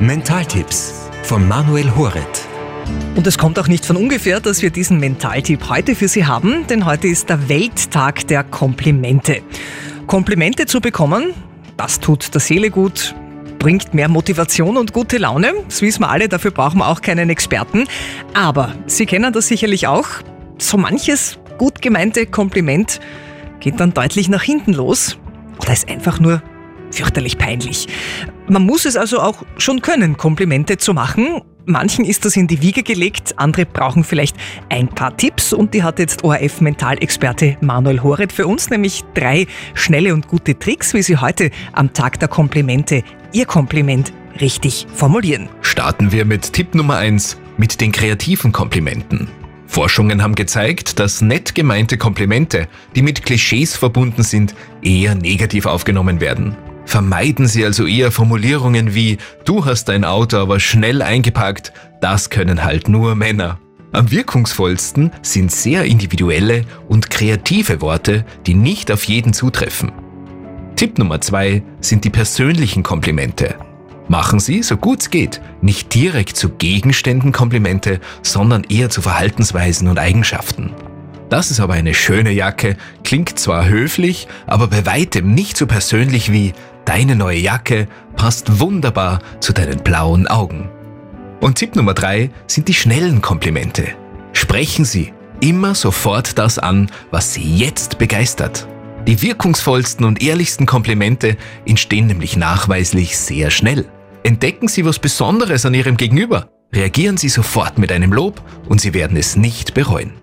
Mentaltipps von Manuel Horet. Und es kommt auch nicht von ungefähr, dass wir diesen Mentaltipp heute für Sie haben, denn heute ist der Welttag der Komplimente. Komplimente zu bekommen, das tut der Seele gut, bringt mehr Motivation und gute Laune. Das wissen wir alle, dafür brauchen wir auch keinen Experten. Aber Sie kennen das sicherlich auch. So manches gut gemeinte Kompliment geht dann deutlich nach hinten los oder ist einfach nur fürchterlich peinlich. Man muss es also auch schon können, Komplimente zu machen. Manchen ist das in die Wiege gelegt, andere brauchen vielleicht ein paar Tipps und die hat jetzt ORF-Mentalexperte Manuel Horet für uns, nämlich drei schnelle und gute Tricks, wie Sie heute am Tag der Komplimente Ihr Kompliment richtig formulieren. Starten wir mit Tipp Nummer eins mit den kreativen Komplimenten. Forschungen haben gezeigt, dass nett gemeinte Komplimente, die mit Klischees verbunden sind, eher negativ aufgenommen werden. Vermeiden Sie also eher Formulierungen wie Du hast dein Auto aber schnell eingepackt, das können halt nur Männer. Am wirkungsvollsten sind sehr individuelle und kreative Worte, die nicht auf jeden zutreffen. Tipp Nummer zwei sind die persönlichen Komplimente. Machen Sie, so gut es geht, nicht direkt zu Gegenständen Komplimente, sondern eher zu Verhaltensweisen und Eigenschaften. Das ist aber eine schöne Jacke, klingt zwar höflich, aber bei weitem nicht so persönlich wie Deine neue Jacke passt wunderbar zu deinen blauen Augen. Und Tipp Nummer drei sind die schnellen Komplimente. Sprechen Sie immer sofort das an, was Sie jetzt begeistert. Die wirkungsvollsten und ehrlichsten Komplimente entstehen nämlich nachweislich sehr schnell. Entdecken Sie was Besonderes an Ihrem Gegenüber. Reagieren Sie sofort mit einem Lob und Sie werden es nicht bereuen.